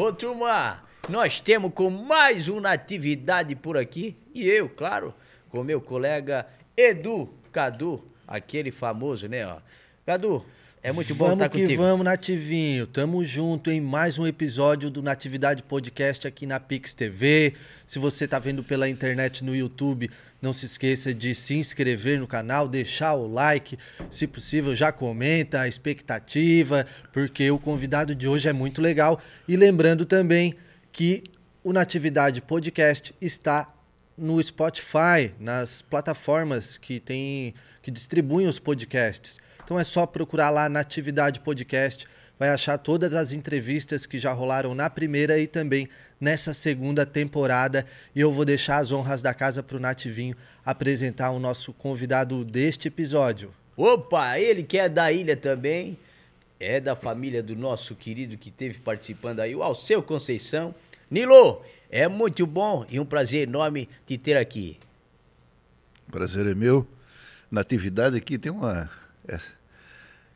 Ô, turma, nós temos com mais uma atividade por aqui. E eu, claro, com meu colega Edu Cadu, aquele famoso, né, ó. Cadu, é muito bom vamos estar que contigo. vamos, Nativinho. Tamo junto em mais um episódio do Natividade Podcast aqui na Pix TV. Se você tá vendo pela internet no YouTube, não se esqueça de se inscrever no canal, deixar o like, se possível já comenta a expectativa, porque o convidado de hoje é muito legal. E lembrando também que o Natividade Podcast está no Spotify, nas plataformas que tem que distribuem os podcasts. Então é só procurar lá Natividade Podcast, vai achar todas as entrevistas que já rolaram na primeira e também nessa segunda temporada. E eu vou deixar as honras da casa para o Nativinho apresentar o nosso convidado deste episódio. Opa, ele que é da ilha também, é da família do nosso querido que teve participando aí, o Alceu Conceição. Nilo, é muito bom e um prazer enorme te ter aqui. Prazer é meu. Natividade aqui tem uma. É,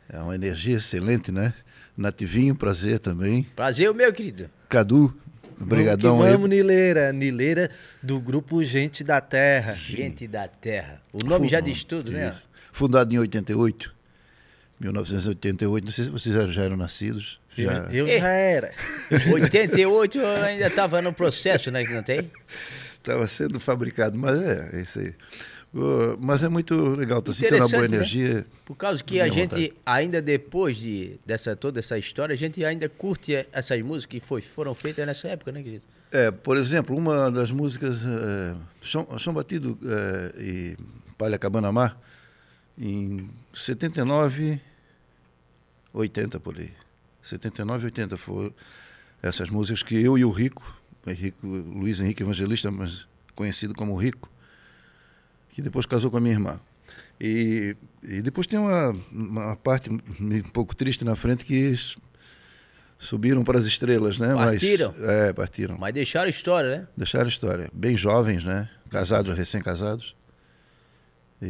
é uma energia excelente, né? Nativinho, prazer também. Prazer o meu, querido. Cadu, obrigadão vamos, que aí. vamos, Nileira. Nileira do grupo Gente da Terra. Gente da Terra. O nome já diz tudo, né? Isso. Fundado em 88. 1988. Não sei se vocês já- eram nascidos. Já. Eu, eu É. já era. 88 eu ainda estava no processo, né? Que não tem? Estava sendo fabricado, mas é, é isso aí. Mas é muito legal, estou sentindo uma boa né? energia. Por causa que a gente, vontade. ainda depois de dessa, toda essa história, a gente ainda curte essas músicas que foi, foram feitas nessa época, né, querido? É, por exemplo, uma das músicas é, Chão, Chão Batido é, e Palha Cabana Mar, em 79, 80 por aí. 79 80 foram essas músicas que eu e o Rico, o Henrico, Luiz Henrique Evangelista, mas conhecido como Rico, que depois casou com a minha irmã. E, e depois tem uma, uma parte um pouco triste na frente que subiram para as estrelas, né? Partiram? Mas, é, partiram. Mas deixaram história, né? Deixaram história. Bem jovens, né? Casados, recém-casados.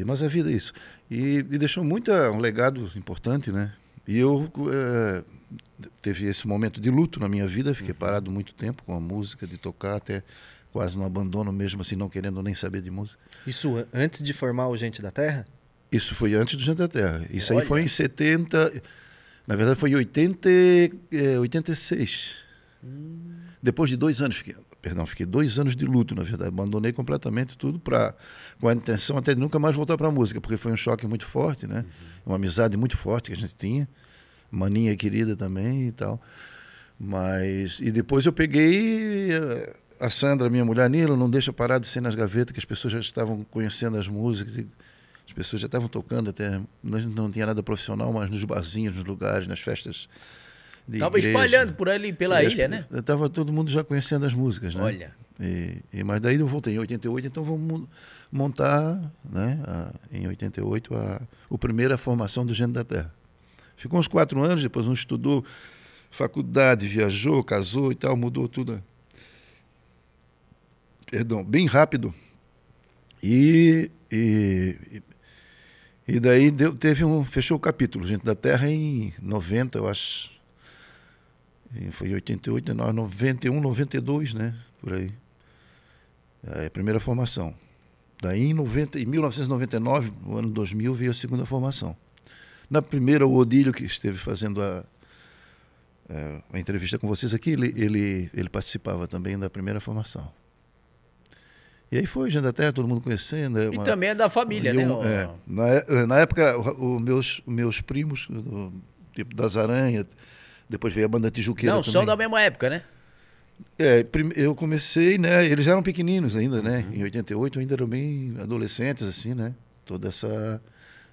Mas a vida é isso. E, e deixou muita, um legado importante, né? E eu eh, teve esse momento de luto na minha vida, fiquei parado muito tempo com a música, de tocar, até quase no abandono, mesmo assim, não querendo nem saber de música. Isso an- antes de formar o Gente da Terra? Isso foi antes do Gente da Terra. Isso Olha. aí foi em 70. Na verdade, foi em 80, e- eh, 86. Depois de dois anos, fiquei, perdão, fiquei dois anos de luto, na verdade. Abandonei completamente tudo pra, com a intenção até de nunca mais voltar para a música, porque foi um choque muito forte, né? Uma amizade muito forte que a gente tinha. Maninha querida também e tal. Mas. E depois eu peguei. eh, A Sandra, minha mulher, Nilo, não deixa parar de ser nas gavetas, que as pessoas já estavam conhecendo as músicas. E as pessoas já estavam tocando até. Não, não tinha nada profissional, mas nos barzinhos, nos lugares, nas festas. De Tava igreja. espalhando por ali, pela E as- ilha, né? Tava todo mundo já conhecendo as músicas, né? Olha. E, e- mas daí eu voltei em 88, então vamos mon- montar, né, a- em 88, a, o primeira formação do Gênero da Terra. Ficou uns quatro anos, depois um estudou faculdade, viajou, casou e tal, mudou tudo. Perdão, bem rápido. E, e, e- daí deu, teve um, fechou o capítulo, Gente da Terra, em 90, eu acho. E Foi em 88, não, 91, 92, né? Por aí. É a primeira formação. Daí em, 90, em 1999, no ano 2000, veio a segunda formação. Na primeira, o Odílio, que esteve fazendo a, é, a entrevista com vocês aqui, ele, ele, ele participava também da primeira formação. E aí foi, Gente da Terra, todo mundo conhecendo. é E uma- também é da família, e né? é, na, é- na época, os meus, meus primos, do, tipo das Aranhas, depois veio a banda Tijuqueira Não, também. são da mesma época, né? É, eu comecei, né? Eles eram pequeninos ainda, né? Em 88 ainda eram bem adolescentes, assim, né? Toda essa,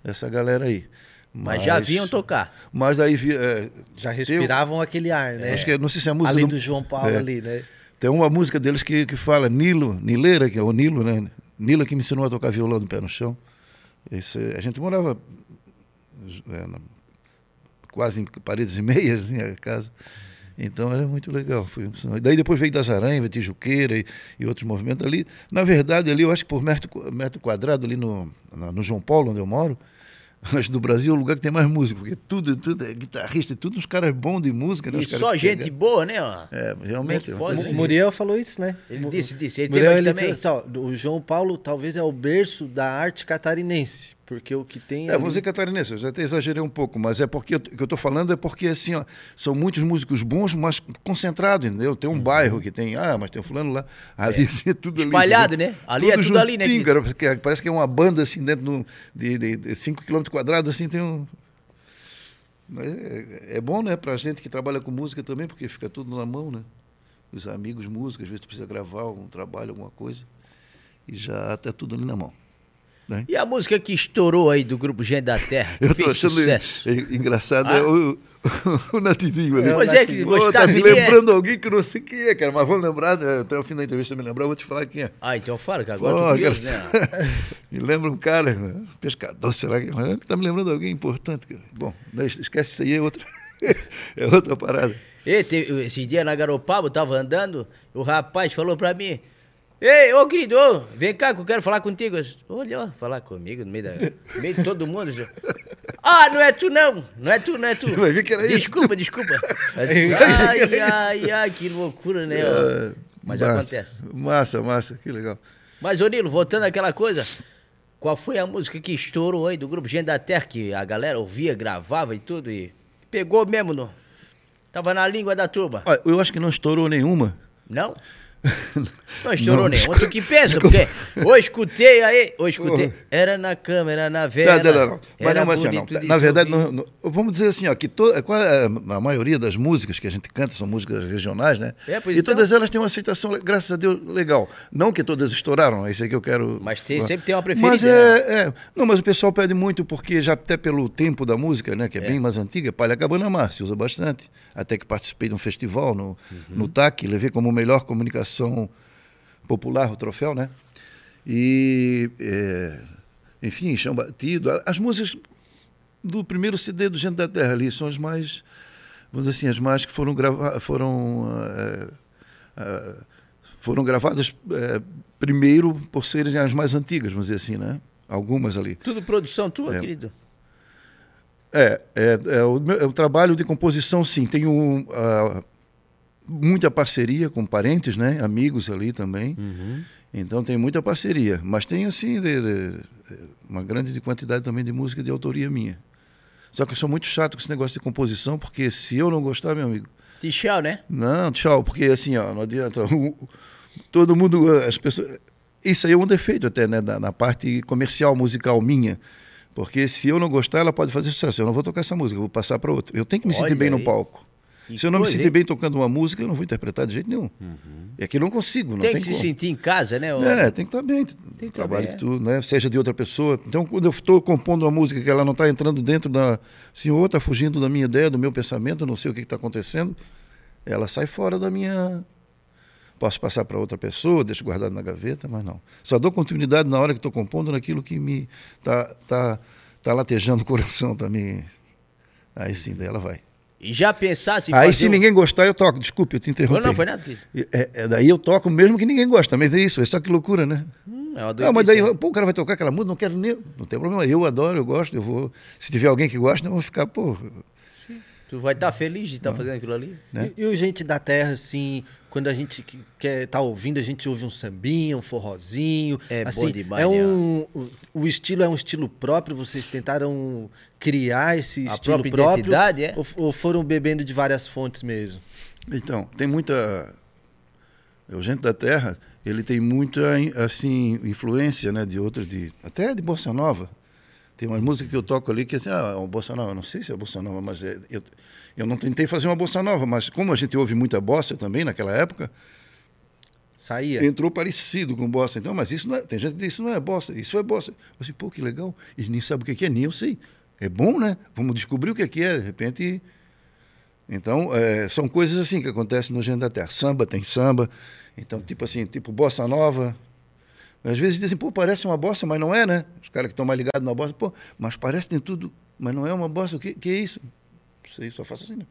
essa galera aí. Mas, já vinham tocar. Mas aí vi- é, Já respiravam aquele ar, né? acho que é- não sei se é a música Ali do- do João Paulo é. ali, né? Tem uma música deles que, que fala Nilo, Nileira, que é o Nilo, né? Nilo que me ensinou a tocar violão do pé no chão. Esse, a gente morava é, na- quase em paredes e meias, assim, a casa. Então era muito legal. Foi, daí depois veio das Aranhas, Tijuqueira e, e outros movimentos ali. Na verdade, ali eu acho que por metro, metro quadrado, ali no, no João Paulo, onde eu moro, Acho do Brasil é o lugar que tem mais música, porque tudo, tudo é guitarrista, tudo uns caras bons de música, né? E Os só gente pegam- boa, né? Ó. É, realmente. Como é é O assim. Muriel falou isso, né? Ele disse, disse. Ele Muriel, teve ele também. disse assim, ó, o João Paulo talvez é o berço da arte catarinense, porque o que tem É, ali- vamos dizer catarinense, eu já até exagerei um pouco, mas é porque o que eu estou falando é porque assim, ó, são muitos músicos bons, mas concentrados, entendeu? Tem um bairro que tem, ah, mas tem um fulano lá, ali assim, é tudo ali. Espalhado, né? Ali é tudo ali, né, Guido? cara, porque parece que é uma banda assim dentro de 5 km quadrados, assim, tem um. Mas é, é bom, né, pra gente que trabalha com música também, porque fica tudo na mão, né? Os amigos músicos, às vezes tu precisa gravar um trabalho, alguma coisa, e já tá tudo ali na mão. Né? E a música que estourou aí do grupo Gente da Terra? que Eu tô achando sucesso? en- engraçado Ah? é o, Nativinho ali. É, Pois é, que. Pô, tá é. lembrando alguém que não sei quem é, cara, mas vou lembrar, né, até o fim da entrevista me lembrar, eu vou te falar quem é. Ah, então fala, que agora tô curioso, cara, né? me lembra um cara, né, pescador, será que mas ele tá me lembrando alguém importante, cara. Bom, esquece isso aí, é outra, é outra parada. E, teve- esse dia na Garopaba, eu tava andando, o rapaz falou pra mim, Ei, ô querido, vem cá que eu quero falar contigo. Eu Olha, falar comigo no meio, da, no meio de todo mundo. Eu disse, ah, não é tu não, não é tu, não é tu. Vai ver que era isso. desculpa, desculpa. Eu disse, ai, ai, ai, que loucura, né? É, Mas massa, acontece. Massa, massa, que legal. Mas, ô Nilo, voltando àquela coisa, qual foi a música que estourou aí do grupo Gente da Terra, que a galera ouvia, gravava e tudo, e pegou mesmo, no, tava na língua da turma? Olha, eu acho que não estourou nenhuma. Não? Não estourou Não, nenhuma. Tu que pensa, porque eu escutei aí, eu escutei, era na câmera, na vela, Não, não, não, não. Mas não, mas assim, não. Na verdade, não- não- vamos dizer assim, ó, que to, qual é a maioria das músicas que a gente canta são músicas regionais, né? É, pois e então. todas elas têm uma aceitação, graças a Deus, legal. Não que todas estouraram, é isso aí que eu quero. Mas tem- sempre tem uma preferida, Mas é, é- Não, mas o pessoal pede muito, porque já até pelo tempo da música, né, que é, bem mais antiga, Palha Cabana Mar, se usa bastante. Até que participei de um festival no, Uhum. no TAC, levei como melhor comunicação popular o troféu, né? E, é, enfim, Chão Batido. As músicas do primeiro CD do Gente da Terra ali são as mais, vamos dizer assim, as mais que foram gravadas, foram, eh, eh, foram gravadas eh, primeiro por serem as mais antigas, vamos dizer assim, né? Algumas ali. Tudo produção tua, É. querido. É, é, é o, é o trabalho de composição, sim. Tenho ah, muita parceria com parentes, né? Amigos ali também. Então tem muita parceria. Mas tenho, assim, de- de- uma grande quantidade também de música de autoria minha. Só que eu sou muito chato com esse negócio de composição, porque se eu não gostar, meu amigo, Tchau, né? não, tchau, porque assim, ó, não adianta. O- todo mundo, as pessoas. Isso aí é um defeito até, né? Na, na parte comercial, musical minha. Porque se eu não gostar, ela pode fazer sucesso. Eu não vou tocar essa música, eu vou passar para outra. Eu tenho que me sentir Olha bem aí. no palco. Que se eu não me sentir hein? bem tocando uma música, eu não vou interpretar de jeito nenhum. É que eu não consigo, não tem tem, que se como. sentir em casa, né? ô? É, tem que estar bem. que o tá trabalho bem, que tu, né? Seja de outra pessoa. Então, quando eu estou compondo uma música que ela não está entrando dentro da. Se outro está fugindo da minha ideia, do meu pensamento, eu não sei o que está acontecendo, ela sai fora da minha. Posso passar para outra pessoa, deixo guardado na gaveta, mas não. Só dou continuidade na hora que estou compondo naquilo que me tá, tá, tá latejando o coração, tá me. Aí sim, daí ela vai. E já pensasse em Aí fazer se um- ninguém gostar, eu toco. Desculpe, eu te interrompi. Não, não foi nada. É, é, daí eu toco mesmo que ninguém gosta, mas é isso, é só que loucura, né? Hum, é uma Não, mas daí, né? pô, o cara vai tocar aquela música, não quero nem. Não tem problema, eu adoro, eu gosto, eu vou. Se tiver alguém que gosta, eu vou ficar, pô. Tu vai estar feliz de estar fazendo aquilo ali? né? E, e o Gente da Terra, assim, quando a gente que- quer tá ouvindo, a gente ouve um sambinha, um forrozinho. É bom assim, demais, É né? um, o, o estilo é um estilo próprio, vocês tentaram criar esse A estilo própria próprio? é? Ou, ou foram bebendo de várias fontes mesmo? Então, tem muita. O Gente da Terra, ele tem muita, assim, influência, né, de outros, de, até de Bossa Nova. Tem umas músicas que eu toco ali que, assim, ah, é uma Bossa Nova, não sei se é Bossa Nova, mas é, eu, eu não tentei fazer uma Bossa Nova, mas como a gente ouve muita Bossa também naquela época, Saía? entrou parecido com bossa. Então, mas isso não é. Tem gente que diz, isso não é bossa, isso é bossa. Eu disse, pô, que legal. E nem sabe o que que é, nem eu sei. É bom, né? Vamos descobrir o que que é, de repente. Então, é, são coisas assim que acontecem no Gênero da Terra. Samba tem samba. Então, tipo assim, tipo bossa nova. Às vezes dizem, pô, parece uma bossa, mas não é, né? Os caras que estão mais ligados na bossa, pô, mas parece tem tudo, mas não é uma bossa. O que, que é isso? Não sei, só faço assim, né?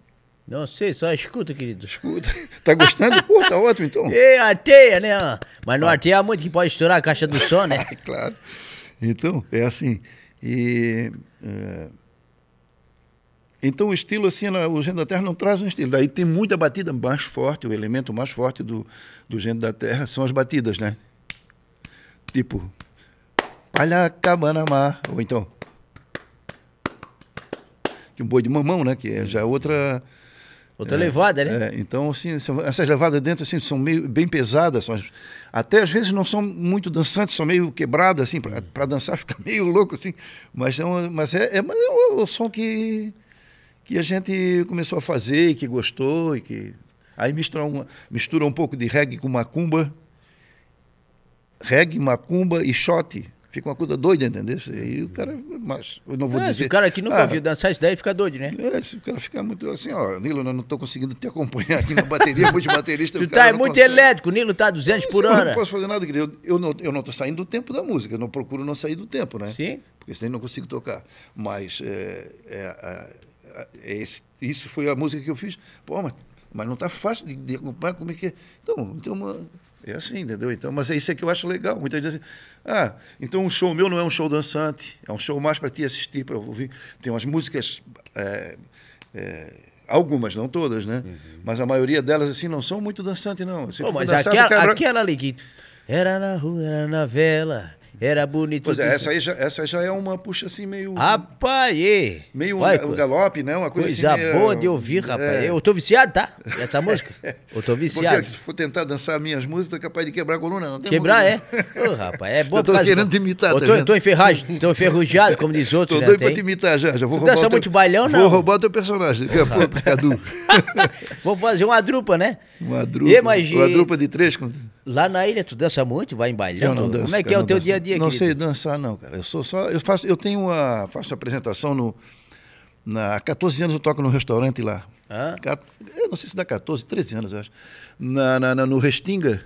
Não sei, só escuta, querido. Escuta. Tá gostando? Pô, tá ótimo, então. E arteia, né? ó. Mas não arteia muito que pode estourar a caixa do som, né? claro. Então, é assim. E. é, então o estilo, assim, o Gênio da Terra não traz um estilo. Daí tem muita batida mais forte, o elemento mais forte do, do Gênio da Terra são as batidas, né? Tipo. Palhacabanamá. Ou então. Que um boi de mamão, né? Que é já outra. Outra levada, né? É, então, assim, essas levadas dentro assim, são meio bem pesadas. São, até às vezes não são muito dançantes, são meio quebradas, assim, para dançar fica meio louco, assim. Mas, são, mas é, é, mas é o, o som que, que a gente começou a fazer e que gostou. E que, aí mistura, uma, mistura um pouco de reggae com macumba. Reggae, macumba e shot. Fica uma coisa doida, entendeu? E aí o cara. Mas eu não vou Ah, dizer. se o cara que nunca Ah, ouviu dançar isso daí fica doido, né? é, se o cara ficar muito assim, ó, Nilo, eu não estou conseguindo te acompanhar aqui na bateria, muito baterista. Tu tá é muito consegue. elétrico, o Nilo tá 200 por Eu não hora. posso fazer nada, querido. Eu, eu não eu não estou saindo do tempo da música, eu não procuro não sair do tempo, né? Sim. Porque senão eu não consigo tocar. Mas é, é, é, é esse, isso foi a música que eu fiz. Pô, mas, mas não está fácil de, de acompanhar como é que é. Então, então uma- é assim, entendeu? Então, mas é isso é que eu acho legal. Muita gente diz assim, ah, então um show meu não é um show dançante, é um show mais para te assistir, para ouvir. Tem umas músicas. é, é, Algumas, não todas, né? Mas a maioria delas, assim, não são muito dançantes, não. For mas dançar, aquela, quebra- aquela ali que era na rua, era na vela, era bonito. Pois é, essa aí, já, essa já é uma puxa assim meio. Rapaz. Meio um, ga- um co- galope, né? Uma coisa, Coisa assim. meio- boa de ouvir, rapaz. É. Eu tô viciado, tá? Essa música. Eu tô Porque viciado. se for tentar dançar minhas músicas, é capaz de quebrar a coluna. Não tem Quebrar é. Ô, rapaz, é bom Eu tô querendo te imitar, Eu tá tô, vendo? tô, tô enferrujado, como diz outros, Tô né? doido pra te imitar já. já vou Tu roubar dança o teu- muito bailão, não? Vou roubar o teu personagem. Daqui a pouco, Cadu. Vou fazer uma drupa, né? Uma drupa. Mas, Uma drupa de três. Com... Lá na ilha, tu dança muito, vai em bailão? Eu não danço. Como é que é o teu dia a dia, Não querido? sei dançar, não, cara. Eu sou só. Eu faço. Eu tenho uma. Faço apresentação no. Na, há 14 anos eu toco no restaurante lá. Hã? Eu não sei se dá 14, 13 anos, eu acho. Na, na- na- no Restinga.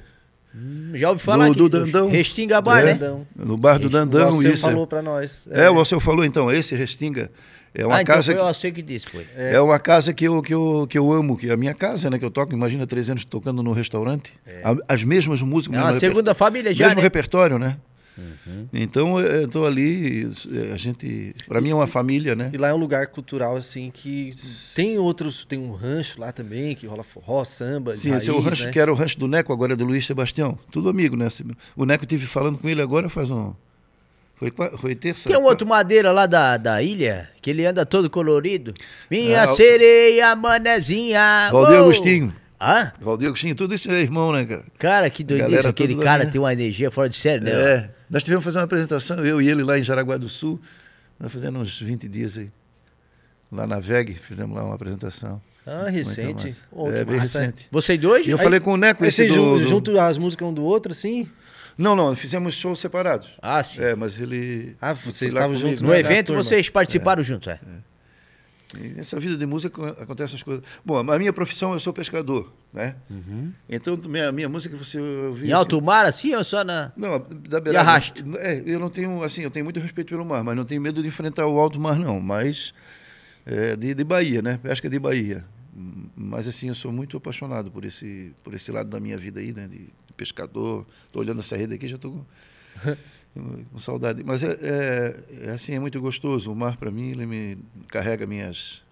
Hum, Já ouvi falar do, que do Dandão. Restinga Bar, É, né? Dandão. No bar do O Dandão, Alceu isso. falou pra nós. É, o Alceu falou então, esse Restinga é uma ah, então casa foi que, o que disse, foi. é. uma casa que eu, que, eu, que eu amo, que é a minha casa, né, que eu toco, imagina três anos tocando no restaurante, A- as mesmas músicas, É mesmo uma reper- segunda família já, mesmo né? repertório, né? Então eu estou ali, a gente, para mim é uma família, né? E lá é um lugar cultural, assim, que tem outros, tem um rancho lá também, que rola forró, samba, Sim, esse é o raiz, rancho né? que era o rancho do Neco, agora é do Luiz Sebastião. Tudo amigo, né? O Neco tive falando com ele agora faz um. Foi, foi terça. Tem um outro madeira lá da, da ilha, que ele anda todo colorido. Minha Ah, sereia, manezinha. Valdir uou! Agostinho. Hã? Valdir Agostinho, tudo isso é irmão, né, cara? Cara, que doideira. Aquele cara minha- tem uma energia fora de série, né? É. Nós tivemos que fazer uma apresentação, eu e ele lá em Jaraguá do Sul. Nós fazendo uns 20 dias aí. Lá na VEG, fizemos lá uma apresentação. Ah, recente. Ô, é, bem massa. recente. Vocês dois? E eu Aí- falei com o Neco esse vocês do, do- juntam as músicas um do outro, assim? Não, não, fizemos shows separados. Ah, sim. É, mas ele. Ah, vocês estavam juntos No na evento turma. vocês participaram junto, é. E Nessa vida de música ac- acontecem as coisas. Bom, a minha profissão, eu sou pescador, né? Então, minha, minha música você ouvir. Em alto mar, assim, ou só na... Não, da E beirada. arrasto? É, eu não tenho, assim, eu tenho muito respeito pelo mar, mas não tenho medo de enfrentar o alto mar, não. Mas é, de, de Bahia, né? Pesca de Bahia. Mas assim, eu sou muito apaixonado por esse, por esse lado da minha vida aí, né? De, de pescador. Estou olhando essa rede aqui, já estou com, com saudade. Mas é, é, é assim, é muito gostoso. O mar, para mim, ele me carrega minhas,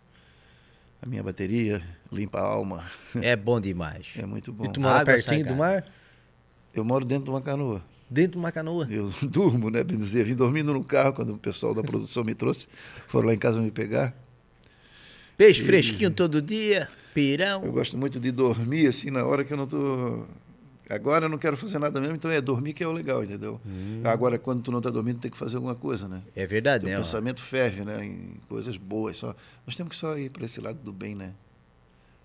a minha bateria, limpa a alma. É bom demais. É muito bom. E tu mora Água pertinho do mar? Eu moro dentro de uma canoa. Dentro de uma canoa. Eu durmo, né? Bem dizer, vim dormindo no carro quando o pessoal da produção me trouxe. Foram lá em casa me pegar. Peixe fresquinho todo dia, pirão. Eu gosto muito de dormir, assim, na hora que eu não tô. Agora eu não quero fazer nada mesmo, então é dormir que é o legal, entendeu? Agora, quando tu não tá dormindo, tem que fazer alguma coisa, né? É verdade, né? ó. pensamento ferve, né? Em coisas boas. Só. Nós temos que só ir para esse lado do bem, né?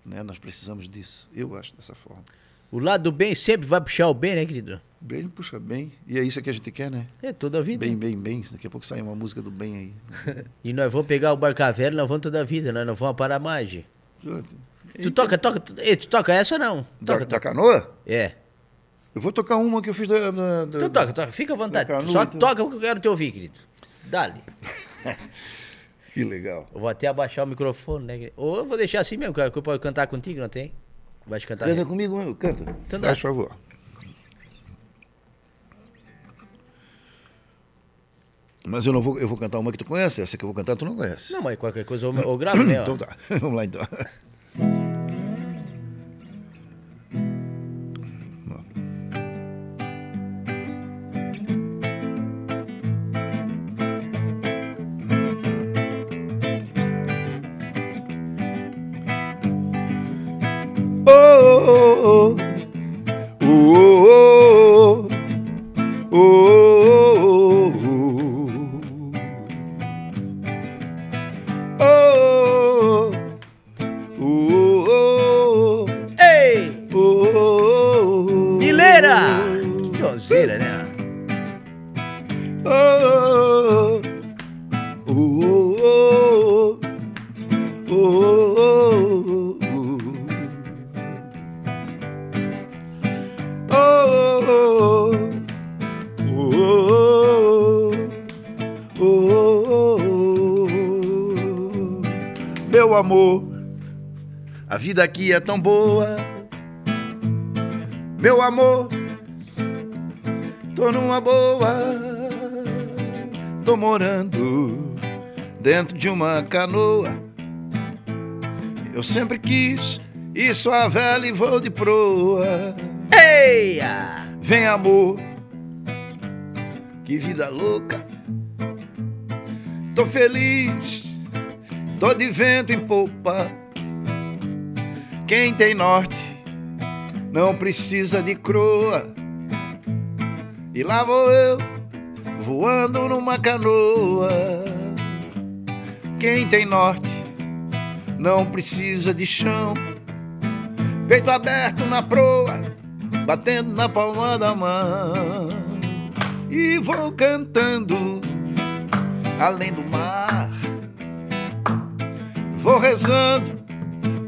né? Nós precisamos disso. Eu acho dessa forma. O lado do bem sempre vai puxar o bem, né, querido? Bem, puxa, bem. E é isso que a gente quer, né? É toda a vida. Bem, bem, bem. Daqui a pouco sai uma música do bem aí. E nós vamos pegar o barcavelho, nós vamos toda a vida, nós não vamos parar mais. Gi. Tu toca, toca, tu, tu toca essa ou não? Da, Toca, da toca. canoa? É. Eu vou tocar uma que eu fiz da. da, da- Então toca, toca, fica à vontade. Só toca o que eu quero te ouvir, querido. Dale. Que legal. Eu vou até abaixar o microfone, né? querido? Ou eu vou deixar assim mesmo, que eu posso cantar contigo, não tem? Vai te cantar. Canta né? comigo, meu, canta. Então. Faz favor. Mas eu não vou, eu vou cantar uma que tu conhece, essa que eu vou cantar tu não conhece. Não, mas qualquer coisa eu, eu gravo, né? Então tá, vamos lá então. Oh, oh, amor, a vida aqui é tão boa, meu amor, tô numa boa, tô morando dentro de uma canoa. Eu sempre quis ir sua velha e vou de proa. Eia! Vem amor, que vida louca. Tô feliz, tô de vento em popa. Quem tem norte não precisa de croa. E lá vou eu, voando numa canoa. Quem tem norte não precisa de chão. Peito aberto na proa, batendo na palma da mão. E vou cantando além do mar. Vou rezando,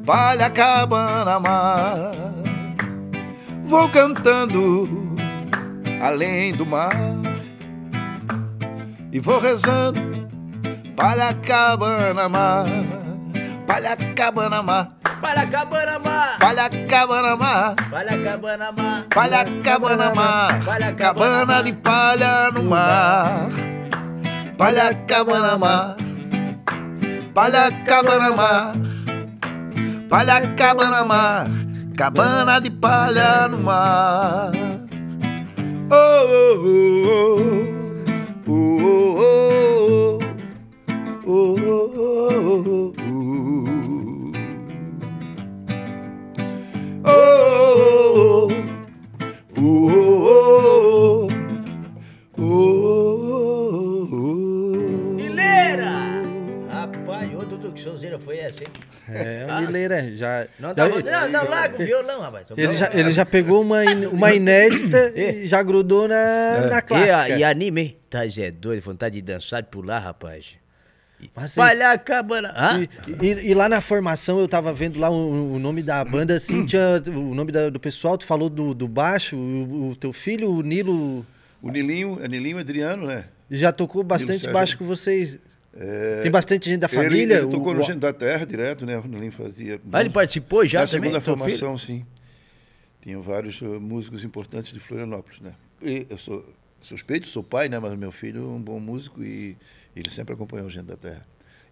palha cabana mar. Vou cantando além do mar. E vou rezando, palha cabana mar. Palha cabana mar. Palha cabana mar! Palha cabana mar. Palha cabana mar! Palha cabana mar, Palha cabana de palha no mar. Palha cabana mar, palha cabana mar, palha cabana mar, cabana de palha no mar. Oh, oh, oh, oh, oh, oh, oh, oh, oh, oh. Oh, oh, oh, foi essa, hein? É, o Mileira já. Não, já- tá, não, não, larga o violão, rapaz. ele, já, ele já pegou uma, in- uma inédita É. e já grudou na, na E, a- clássica. e anime, hein? Tá, Zé doido, vontade de dançar, de pular, rapaz. Mas, assim, cabana. Hã? E, e- e lá na formação eu tava vendo lá o, o nome da banda, assim, tinha o nome da- do pessoal, tu falou do, do baixo, o, o teu filho, o Nilo, O Nilinho, é Nilinho Adriano, né? já tocou bastante baixo com vocês. É, Tem bastante gente da ele- família? Ele, tocou o, no Gente da Terra direto, né? Nilinho fazia. Ah, ele participou já Na também? segunda teu filho? formação, sim. Tinha vários uh, músicos importantes de Florianópolis, né? E eu sou suspeito, sou pai, né? Mas meu filho é um bom músico e ele sempre acompanhou o Gente da Terra.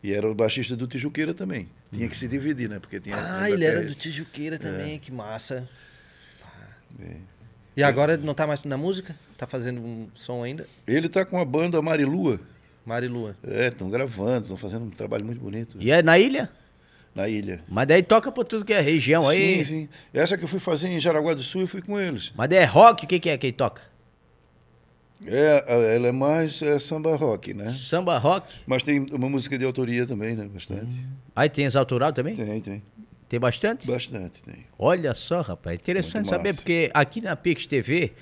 E era o baixista do Tijuqueira também. Tinha que se dividir, né? Porque tinha. Ah, ele era do Tijuqueira também, que massa. É. E agora não tá mais na música? Tá fazendo um som ainda? Ele tá com a banda Marilua. Marilua. É, estão gravando, estão fazendo um trabalho muito bonito E é na ilha? na ilha. Mas daí toca pra tudo que é região aí. Sim, sim. Essa que eu fui fazer em Jaraguá do Sul, eu fui com eles. Mas daí é rock, o que, que é que ele toca? É, a- ela é mais é, samba rock, né? Samba rock? Mas tem uma música de autoria também, né? Bastante. Aí tem as autoral também? Tem, Tem, tem. bastante? Bastante, tem. Olha só, rapaz, interessante Muito saber, porque aqui na Pix TV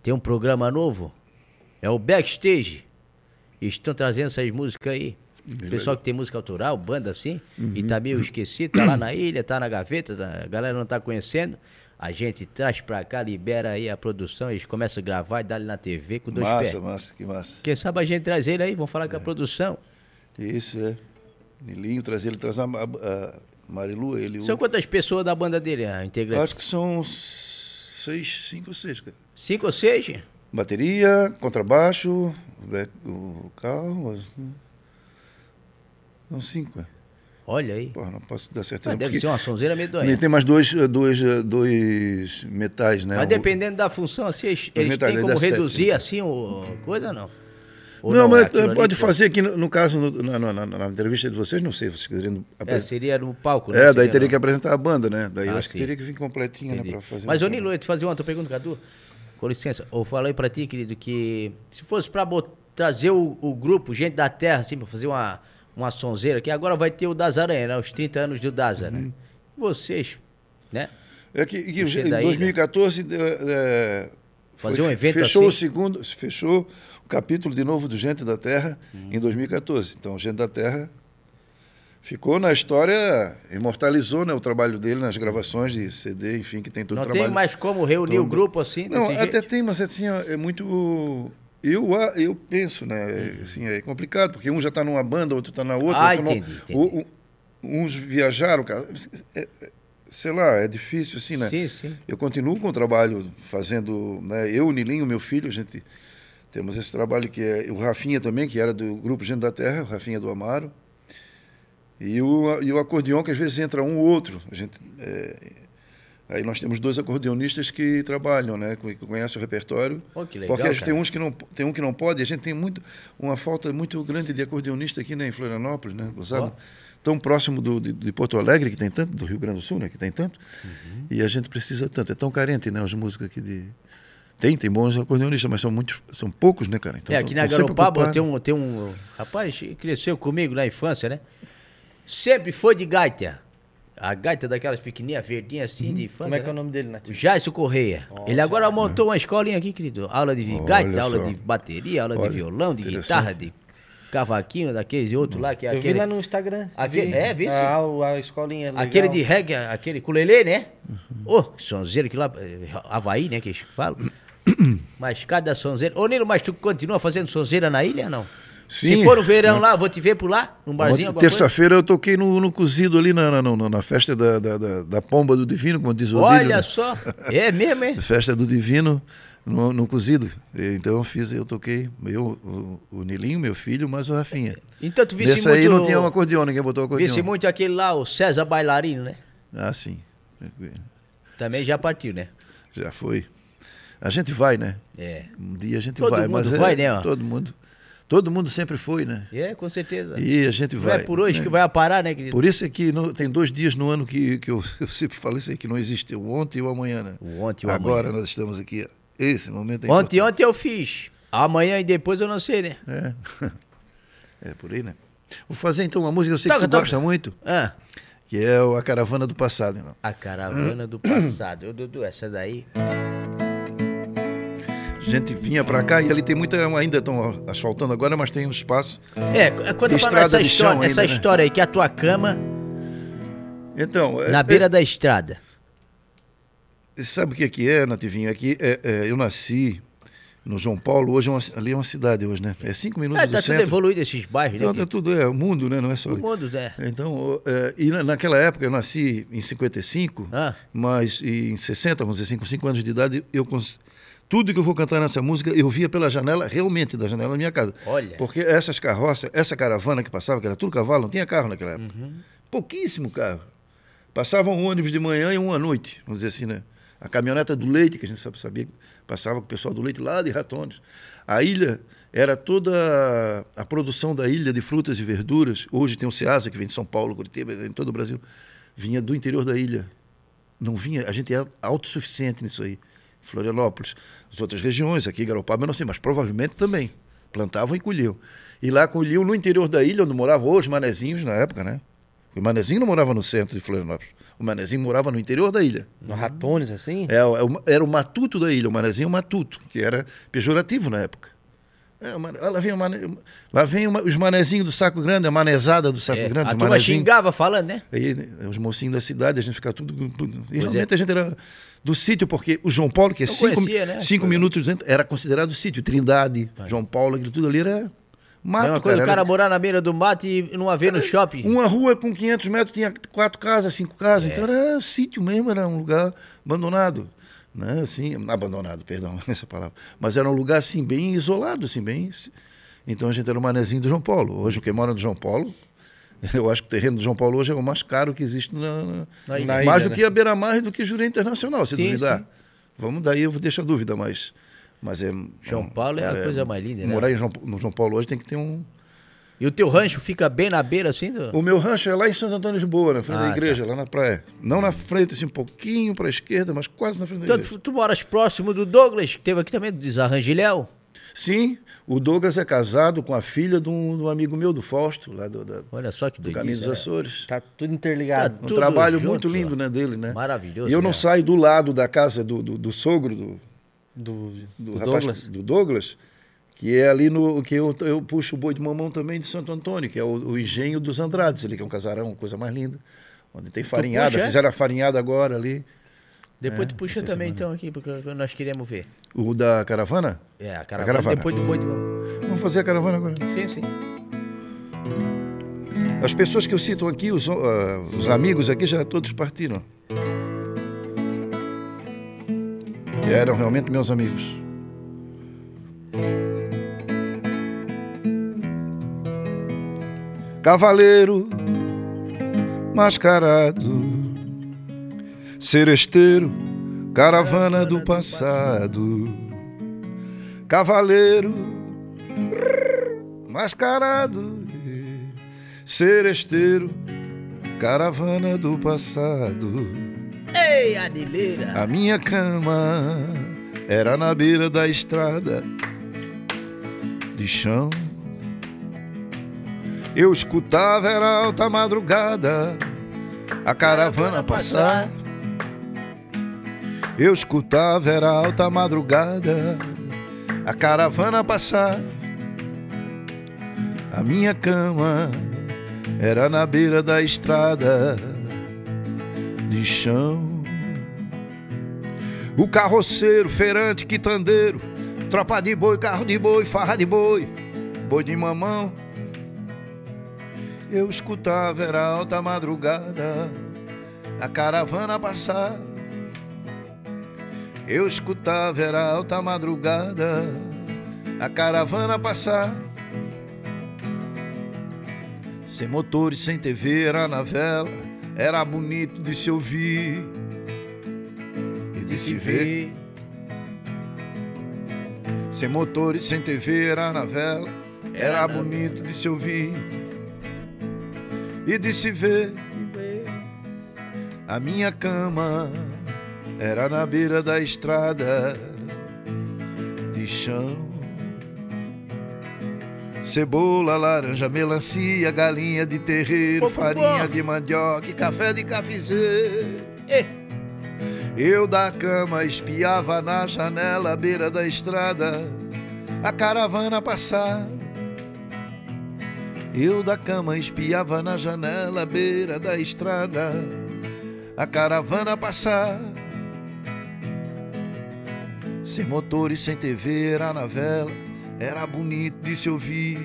tem um programa novo, é o Backstage. Estão trazendo essas músicas aí. O pessoal que tem música autoral, banda assim, e tá meio esquecido, tá lá na ilha, tá na gaveta, tá- a galera não tá conhecendo. A gente traz pra cá, libera aí a produção, eles começam a gravar e dá ali na TV com dois Massa, pés. massa, que massa. Quem sabe a gente traz ele aí, vamos falar com a produção. Isso, é. Nilinho, traz ele, traz a, a, a Marilu, ele. São o, quantas pessoas da banda dele, a integrante? acho que são seis, cinco ou seis, cara. Cinco ou seis? Bateria, contrabaixo, o o carro. São cinco. é. Olha aí. Porra, não posso dar certeza. Mas deve ser uma sonzeira nem medonha. tem mais dois, dois, dois metais, né? Mas O- dependendo da função, assim, eles, têm aí como dá sete, reduzir né? assim o coisa não? Ou Não, mas é pode que- fazer aqui, no, no caso, no- na, na- na- entrevista de vocês, não sei, vocês querendo É, apresentar. seria no palco, né? É, daí Seria teria no- que apresentar a banda, né? Daí eu Ah, acho que sim. teria que vir completinha, Entendi. né? Pra fazer Mas, ô Nilo, eu te fazer uma outra pergunta, Cadu. Com licença, eu falei pra ti, querido, que se fosse pra bot- trazer o, o grupo, gente da terra, assim, pra fazer uma, uma sonzeira aqui, agora vai ter o Das Aranha, né? Os 30 anos do Daza, Uhum. né? Vocês, né? É que, que em da ilha. 2014 eh, eh, Fazer um evento fechou assim? o segundo, fechou o capítulo de novo do Gente da Terra Uhum. em 2014. Então, Gente da Terra ficou na história, imortalizou né, o trabalho dele nas gravações de CD, enfim, que tem todo o Não trabalho. tem mais como reunir o todo- grupo assim, Não, até jeito? tem, mas assim, é muito. Eu, eu penso, né? Assim, é complicado, porque um já está numa banda, outro está na outra. Ah, outro não- entendi, entendi. o- o- uns viajaram, cara. É- é- sei lá, é difícil, assim, né? Sim, sim. Eu continuo com o trabalho fazendo, né? Eu, o Nilinho, meu filho, a gente temos esse trabalho que é o Rafinha também, que era do grupo Gente da Terra, o Rafinha do Amaro. E o, e o acordeão, que às vezes entra um ou outro. A gente, é, aí nós temos dois acordeonistas que trabalham, né? Que conhecem o repertório. Pô, que legal, porque a gente tem uns que não tem um que não pode, a gente tem muito uma falta muito grande de acordeonista aqui né, em Florianópolis, né? Gozado? Tão próximo do, de, de Porto Alegre, que tem tanto, do Rio Grande do Sul, né? Que tem tanto. Uhum. E a gente precisa tanto. É tão carente, né? Os músicos aqui de. Tem, tem bons acordeonistas, mas são muitos, são poucos, né, cara? Então, é, aqui na Garopaba tem um, tem um. Rapaz, cresceu comigo na infância, né? Sempre foi de gaita. A gaita daquelas pequenininhas, verdinhas assim, de infância. Como é que é o né? nome dele, Nath? Jairson Correia. Ele agora montou uma escolinha aqui, querido. Aula de Olha gaita, aula só. de bateria, aula Olha, de violão, de guitarra, de cavaquinho, daqueles outros lá, que é Eu vi aquele. lá no Instagram. Aquele- vi. é, vi, o- a escolinha legal. Aquele de reggae, aquele culelê, né? Uhum. Ô, sonzeiro que lá, eh, Havaí, né, que eles falam. Mas cada sonzeiro... Ô, Nilo, mas tu continua fazendo sonzeira na ilha, não? Sim. Se for no verão lá, vou te ver por lá, num barzinho? Terça-feira eu toquei no, no cozido ali na, na, na- na festa da, da, da, da Pomba do Divino, como diz o Odílio, Olha né? só, é mesmo, hein? Festa do Divino no, no cozido. Então eu fiz, eu toquei, eu, o, o Nilinho, meu filho, mais o Rafinha. Então tu visse Nesse muito... aí não tinha um acordeão, ninguém botou acordeão. Visse muito aquele lá, o César Bailarino, né? Ah, sim. Também já partiu, né? Já foi. A gente vai, né? É. Um dia a gente Todo vai, mundo mas é- vai, né, ó? Todo mundo. Todo mundo sempre foi, né? É, com certeza. E a gente não vai. é por hoje né? que vai parar, né, querido? Por isso é que no- tem dois dias no ano que, que eu, eu sempre falo isso aí, que não existe o ontem e o amanhã, né? O ontem e o Agora amanhã. nós estamos aqui. ó. Esse momento é Ontem, importante. ontem eu fiz. Amanhã e depois eu não sei, né? É. é por aí, né? Vou fazer então uma música que eu sei Toca, que tu toca. gosta muito, Ah, que é o A Caravana do Passado. Então. a caravana do passado. Ô, Dudu, essa daí... A gente vinha pra cá e ali tem muita. Ainda estão asfaltando agora, mas tem um espaço. É, conta pra nós Estrada essa de chão história, essa ainda, né? história aí, que é a tua cama Então. é- na beira da estrada. é- sabe o que, que é, Nativinho? Aqui é, é, eu nasci no João Paulo, hoje é uma, ali é uma cidade hoje, né? É cinco minutos É, do tá tudo centro. evoluído esses bairros, Então né? tá tudo, é o mundo, né? Não é só. O mundo, né? Então, é, e na- naquela época eu nasci em 55, Ah. mas em 60, vamos dizer assim, com 5 anos de idade, eu tudo que eu vou cantar nessa música, eu via pela janela, realmente da janela da minha casa. Olha. Porque essas carroças, essa caravana que passava, que era tudo cavalo, não tinha carro naquela época. Uhum. Pouquíssimo carro. Passava um ônibus de manhã e um à noite, vamos dizer assim, né? A caminhoneta do leite, que a gente sabia, passava com o pessoal do leite lá de Ratones. A ilha era toda a produção da ilha de frutas e verduras. Hoje tem o Ceasa, que vem de São Paulo, Curitiba, em todo o Brasil. Vinha do interior da ilha. Não vinha, a gente é autossuficiente nisso aí. Florianópolis, as outras regiões, aqui Garopaba, não sei, mas provavelmente também. Plantavam e colhiam. E lá colhiam no interior da ilha, onde moravam os manezinhos na época, né? O manezinho não morava no centro de Florianópolis. O manezinho morava no interior da ilha. No Ratones, assim? É, é era o matuto da ilha, o manezinho matuto, que era pejorativo na época. É, lá vem, lá vem uma- os manezinhos do saco grande, a manezada do saco É, grande. a turma manezinho. xingava falando, né? Aí, né, os mocinhos da cidade, a gente ficava tudo. E é. realmente a gente era do sítio, porque o João Paulo, que é Eu cinco, conhecia, né? cinco minutos dentro, era considerado sítio. Trindade, João Paulo, aquilo tudo ali era mato. é coisa cara, o cara era- morar na beira do mato e não haver no shopping. Uma rua com 500 metros tinha quatro casas, cinco casas. É. Então era sítio mesmo, era um lugar abandonado. Né? Assim, abandonado, perdão, essa palavra. Mas era um lugar assim bem isolado, assim bem. Então a gente era o manezinho do João Paulo. Hoje quem mora no João Paulo, eu acho que o terreno do João Paulo hoje é o mais caro que existe na, na- ilha. Mais do né? que a Beira-Mar e do que Juré Internacional, se Sim, duvidar. sim. Vamos daí eu deixo a dúvida, mas mas é João Paulo é a coisa mais linda, né? Morar em João, no João Paulo hoje tem que ter um E o teu rancho fica bem na beira, assim? Do... O meu rancho é lá em Santo Antônio de Boa, na frente Ah, da igreja, lá na praia. Não na frente, assim, um pouquinho para a esquerda, mas quase na frente da Então, igreja. tu, tu moras próximo do Douglas, que teve aqui também, do Desarrangiléu. Sim, o Douglas é casado com a filha de um, de um amigo meu, do Fausto, lá do, da- do Olha só que doidice. Caminho dos né? Açores. Tá tudo interligado. Um tudo trabalho junto, muito lindo, ó. né, dele, né? Maravilhoso, E eu não né? saio do lado da casa do, do, do sogro do, Do, do, do rapaz- Douglas. do Douglas, que é ali no que eu, eu puxo o boi de mamão também de Santo Antônio, que é o, o engenho dos Andrades, ali que é um casarão, coisa mais linda. Onde tem farinhada, puxa, é? fizeram a farinhada agora ali. Depois É, tu puxa também, semana. então, aqui, porque nós queremos ver. O da caravana? É, a caravana, caravana. depois do boi de mão. Vamos fazer a caravana agora. Sim, sim. As pessoas que eu cito aqui, os, ah, os amigos aqui, já todos partiram. E eram realmente meus amigos. Cavaleiro mascarado, seresteiro, caravana do passado. Cavaleiro mascarado, seresteiro, caravana do passado. Ei, Anileira! A minha cama era na beira da estrada de chão. Eu escutava, era alta madrugada, a caravana passar. Eu escutava, era alta madrugada, a caravana passar. A minha cama era na beira da estrada de chão. O carroceiro, feirante, quitandeiro, tropa de boi, carro de boi, farra de boi, boi de mamão. Eu escutava, era alta madrugada, a caravana passar. Eu escutava, era alta madrugada, a caravana passar. Sem motores, sem TV, era na vela, era bonito de se ouvir e de se ver. Sem motores, sem TV, era na vela, era bonito de se ouvir e de se ver. A minha cama era na beira da estrada de chão. Cebola, laranja, melancia, galinha de terreiro, Pouco farinha bom. de mandioca e café de cafezeiro. Eu da cama espiava na janela à beira da estrada a caravana passar. Eu da cama espiava na janela à beira da estrada a caravana passar. Sem motor e sem TV era na vela, era bonito de se ouvir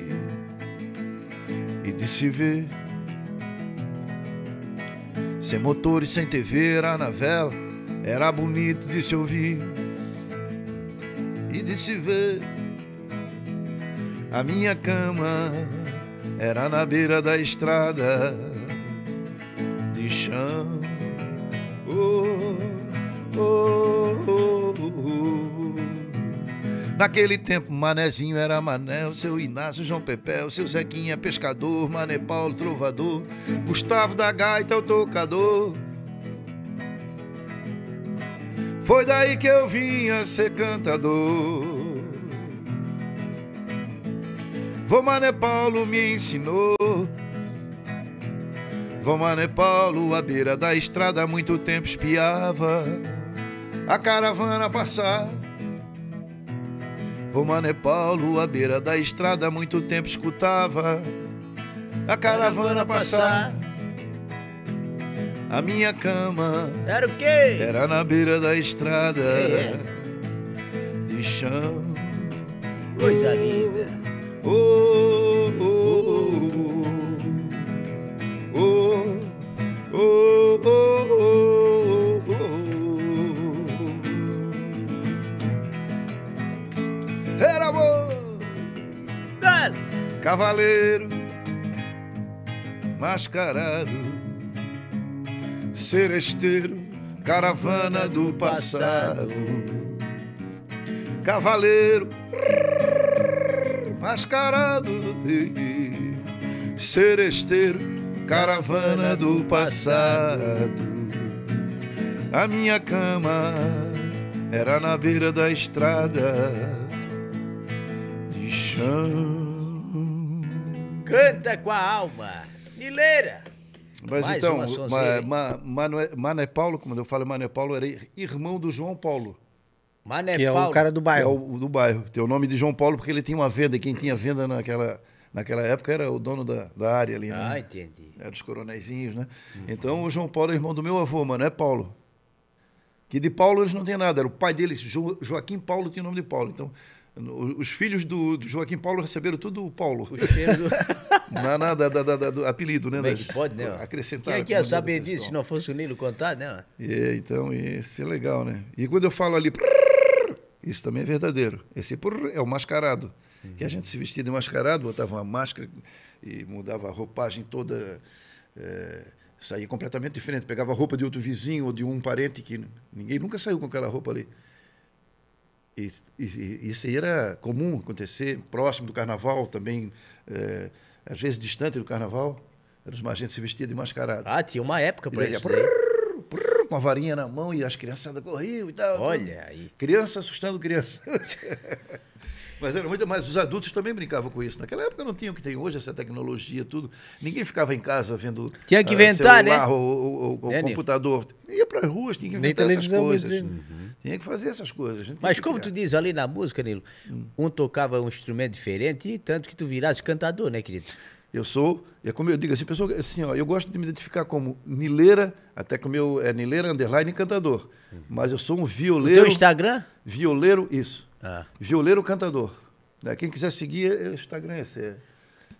e de se ver. Sem motor e sem TV era na vela, era bonito de se ouvir e de se ver. A minha cama era na beira da estrada de chão. Oh, oh, oh. Naquele tempo, Manezinho era Mané, o seu Inácio, João Pepé, o seu Zequinha, pescador, Mané Paulo, trovador, Gustavo da Gaita, o tocador. Foi daí que eu vinha ser cantador. Vô Mané Paulo me ensinou. Vô Mané Paulo, à beira da estrada, há muito tempo espiava a caravana passar. Vô Mané Paulo, à beira da estrada, há muito tempo escutava a caravana passar. A minha cama Era o quê? era na beira da estrada É. de chão. Coisa linda cavaleiro mascarado, seresteiro, caravana do passado, cavaleiro mascarado, seresteiro, caravana do passado. A minha cama era na beira da estrada de chão. Canta com a alma. Nileira. Mas Mais então, Ma? Ma, Manuel- Mané Paulo, como eu falo, Mané Paulo era irmão do João Paulo. Mané Que é Paulo. o cara do É bairro. o do bairro. Tem o nome de João Paulo porque ele tinha uma venda. e Quem tinha venda naquela, naquela época era o dono da, da área ali, né? Ah, entendi. Era os coronéisinhos, né? Então o João Paulo é irmão do meu avô, mano, é Paulo. Que de Paulo eles não têm nada, era o pai deles, Jo- Joaquim Paulo tinha o nome de Paulo. Então, os filhos do, do Joaquim Paulo receberam tudo o Paulo. O cheiro do... Na, na, da, da- da- do apelido, né? É das- pode, né? Acrescentaram. Quem é que ia saber disso se não fosse o Nilo contar, né? É, então, isso é legal, né? E quando eu falo ali, isso também é verdadeiro. Esse é o mascarado. Que a gente se vestia de mascarado, botava uma máscara e mudava a roupagem toda, é, saía completamente diferente. Pegava a roupa de outro vizinho ou de um parente que ninguém nunca saiu com aquela roupa ali. E, e- e isso aí era comum acontecer, próximo do carnaval também, é, às vezes distante do carnaval. A gente se vestia de mascarado. Ah, tinha uma época daí, isso. prrr, com a varinha na mão e as criançadas corriam e tal. Olha aí. Criança assustando criança. Mas era muito mais. Os adultos também brincavam com isso. Naquela época não tinha o que tem hoje, essa tecnologia, tudo. Ninguém ficava em casa vendo. Tinha que ah, inventar, né? celular Ou, ou, ou Né, Nilo? computador. Ia para as ruas, tinha que Nem inventar televisão, essas coisas. Tinha que fazer essas coisas. Mas como tu criar. diz ali na música, Nilo, um tocava um instrumento diferente, e tanto que tu virasse cantador, né, querido? Eu sou, é como eu digo assim, pessoa, assim, ó, eu gosto de me identificar como nileira, até que o meu é nileira underline cantador. Mas eu sou um O violeiro. teu Instagram? Violeiro, isso. Ah. Violeiro cantador. Né, Quem quiser seguir, é o Instagram é esse.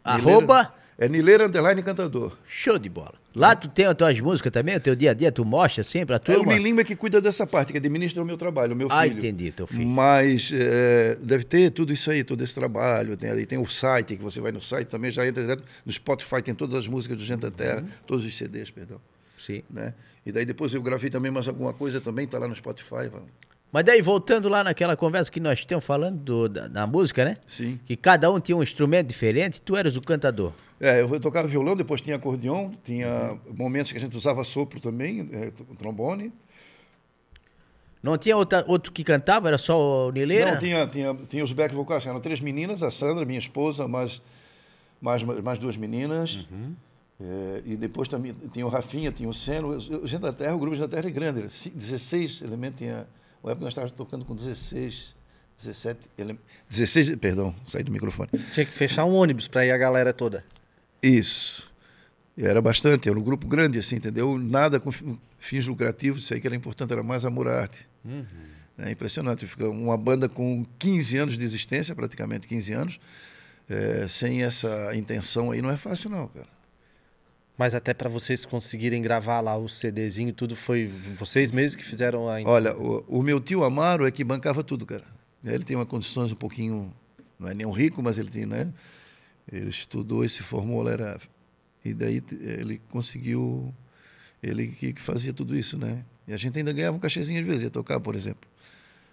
Arroba? Nileira- É Nileira Underline Cantador. Show de bola. Lá tu tem as tuas músicas também, o teu dia a dia, tu mostra sempre a É o? Milimba que cuida dessa parte, que administra o meu trabalho, o meu filho. Ah, entendi, teu filho. Mas é, deve ter tudo isso aí, todo esse trabalho. Tem ali, tem o site, que você vai no site também, já entra direto. No Spotify tem todas as músicas do Gente da Terra, Uhum. todos os CDs, perdão. Sim. Né? E daí depois eu gravei também mais alguma coisa também, tá lá no Spotify. vamos. Mas daí, voltando lá naquela conversa que nós temos falando do- da, da música, né? Sim. Que cada um tinha um instrumento diferente, tu eras o cantador. É, eu tocava violão, depois tinha acordeon, tinha Uhum. momentos que a gente usava sopro também, é, trombone. Não tinha outra, outro que cantava, era só o Nileira? Não, tinha, tinha, tinha os back vocais, eram três meninas, a Sandra, minha esposa, mais, mais, mais duas meninas. Uhum. É, e depois também tinha o Rafinha, tinha o Seno. O Gente da Terra, o grupo Gente da Terra é grande, era ci- 16 elementos, tinha. Na época nós estávamos tocando com 16, 17 elementos. 16, perdão, saí do microfone. Tinha que fechar um ônibus pra ir a galera toda. Isso. Era bastante, era um grupo grande, assim, entendeu? Nada com fi- fins lucrativos, isso aí que era importante, era mais amor à arte. É impressionante, fica uma banda com 15 anos de existência, praticamente 15 anos, é, sem essa intenção aí não é fácil não, cara. Mas até pra vocês conseguirem gravar lá o CDzinho, tudo foi vocês mesmos que fizeram a. Olha, o, o meu tio Amaro é que bancava tudo, cara. Ele tem uma condições um pouquinho, não é nem um rico, mas ele tem, né? Ele estudou e se formou, era e daí ele conseguiu, ele que, fazia tudo isso, né? E a gente ainda ganhava um cachezinho às vezes, ia tocar, por exemplo,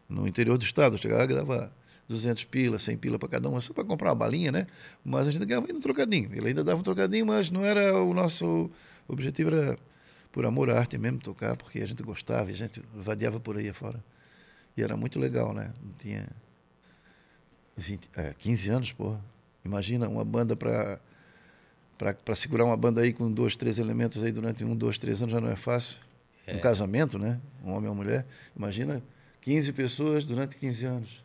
no interior do estado, chegava e dava 200 pila, 100 pila para cada um, só para comprar uma balinha, né? Mas a gente ganhava ainda um trocadinho. Ele ainda dava um trocadinho, mas não era o nosso objetivo era por amor à arte mesmo tocar, porque a gente gostava, a gente vadiava por aí afora. E era muito legal, né? Não tinha 20, é, 15 anos, porra. Imagina uma banda para para segurar uma banda aí com dois, três elementos aí durante um, dois, três anos já não é fácil. Um casamento, né? Um homem e uma mulher. Imagina 15 pessoas durante 15 anos.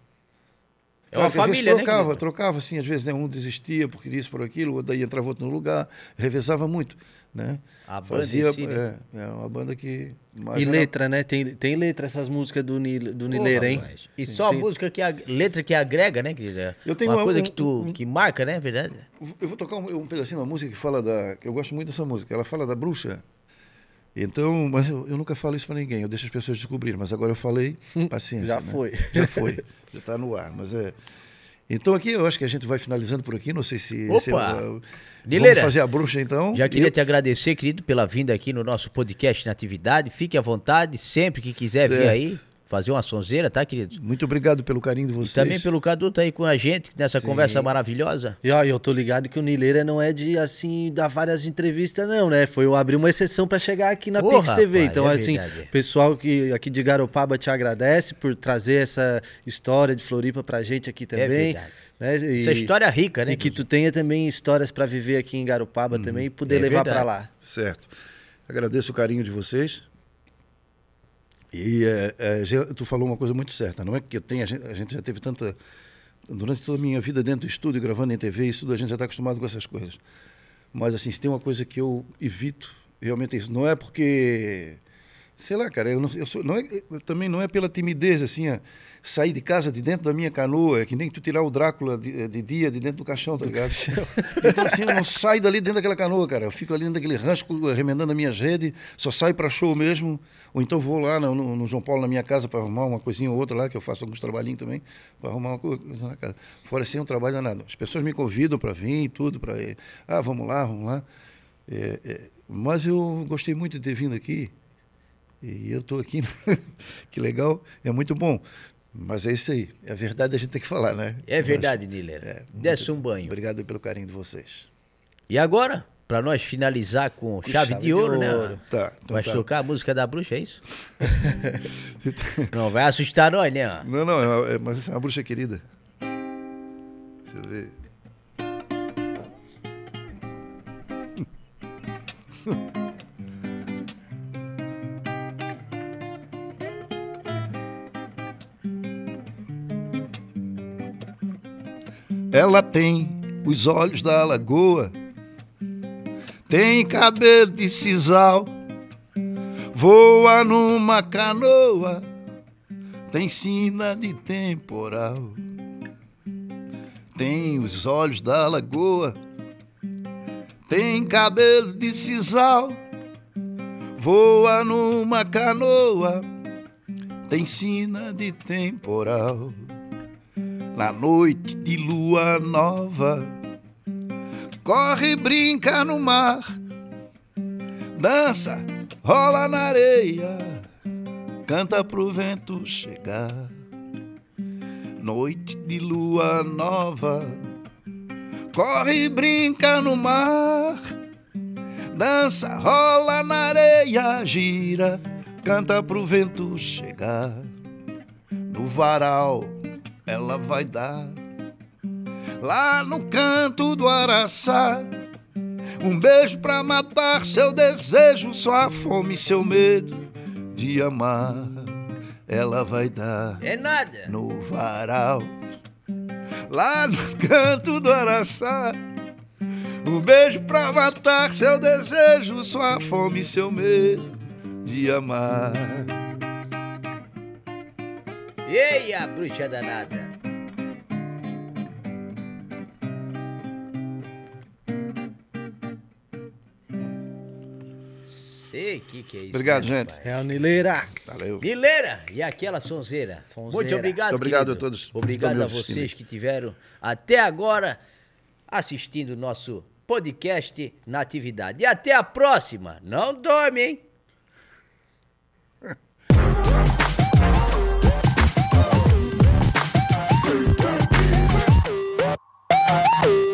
É uma Claro que às vezes família, né, trocava, querido? trocava assim, às vezes né, um desistia porque isso, por aquilo, daí entrava outro no lugar, revezava muito, né? A banda Fazia, em si, né? é, é uma banda que... mas E era- letra, né? Tem, tem letra essas músicas do, Nil, do Nileira, hein? Rapaz, E só a Tem- música que a letra que agrega, né, querida? Eu tenho uma uma- coisa um- que tu um- que marca, né, verdade? Eu vou tocar um, um pedacinho de uma música que fala da. que Eu gosto muito dessa música. Ela fala da bruxa. Então, mas eu, eu nunca falo isso para ninguém. Eu deixo as pessoas descobrirem. Mas agora eu falei, paciência. Já né? foi. Já foi. Já está no ar. Mas é. Então aqui eu acho que a gente vai finalizando por aqui, não sei se... Opa! se eu- Lileira, vamos fazer a bruxa então. Já queria E- te agradecer, querido, pela vinda aqui no nosso podcast na atividade. Fique à vontade, sempre que quiser vir Certo. aí, fazer uma sonzeira, tá, querido? Muito obrigado pelo carinho de E vocês. também pelo Cadu tá aí com a gente nessa Sim. conversa maravilhosa. E ó, eu tô ligado que o Nileira não é de, assim, dar várias entrevistas, não, né? Foi eu abrir uma exceção pra chegar aqui na Porra, Pix TV. rapaz, então, é assim, verdade. pessoal que aqui de Garopaba te agradece por trazer essa história de Floripa pra gente aqui também. verdade. né? E, Essa história rica, né? E que tu tenha também histórias pra viver aqui em Garopaba também e poder é levar pra lá. Certo. Agradeço o carinho de vocês. E é, é, tu falou uma coisa muito certa, não é que eu tenha, a gente, a gente já teve tanta. Durante toda a minha vida dentro do estúdio, gravando em TV, isso tudo, a gente já está acostumado com essas coisas. Mas, assim, se tem uma coisa que eu evito, realmente é isso. Não é porque. Sei lá, cara, eu, não, eu sou, não é, também não é pela timidez, assim, ó, sair de casa de dentro da minha canoa, é que nem tu tirar o Drácula de, de dia de dentro do caixão, tá ligado? Então, assim, eu não saio dali dentro daquela canoa, cara. Eu fico ali dentro daquele rancho, remendando as minhas redes, só saio para show mesmo, ou então vou lá no, no- no João Paulo, na minha casa, para arrumar uma coisinha ou outra lá, que eu faço alguns trabalhinhos também, para arrumar uma co- coisa na casa. Fora assim, eu não trabalho nada. As pessoas me convidam para vir e tudo, para. Ah, vamos lá, vamos lá. É, é, mas eu gostei muito de ter vindo aqui. E eu estou aqui, que legal, é muito bom. Mas é isso aí, é verdade a gente tem que falar, né? É verdade, Nileira. É, Desce um banho. Obrigado pelo carinho de vocês. E agora, pra nós finalizar com chave, de, ouro, né? Tá, então vai tá. tocar a música da bruxa, é isso? não vai assustar nós, né? Não, não, é, é- mas essa é uma bruxa querida. Deixa eu ver. Ela tem os olhos da lagoa, tem cabelo de sisal, voa numa canoa, tem sina de temporal. Tem os olhos da lagoa, tem cabelo de sisal, voa numa canoa, tem sina de temporal. Na noite de lua nova, corre brinca no mar, dança, rola na areia, canta pro vento chegar. Noite de lua nova, corre brinca no mar, dança, rola na areia, gira, canta pro vento chegar. No varal ela vai dar, lá no canto do araçá. Um beijo pra matar seu desejo, sua fome, seu medo de amar. Ela vai dar É nada. no varal, lá no canto do araçá. Um beijo pra matar seu desejo, sua fome, seu medo de amar. Ei, a bruxa danada. Sei que que é isso. Obrigado, né, gente. rapaz? É o Nileira. Valeu. Mileira e aquela sonzeira. Sonzeira. Muito obrigado, Muito obrigado querido. a todos Obrigado a vocês que tiveram até agora assistindo o nosso podcast na atividade. E até a próxima. Não dorme, hein? Woo!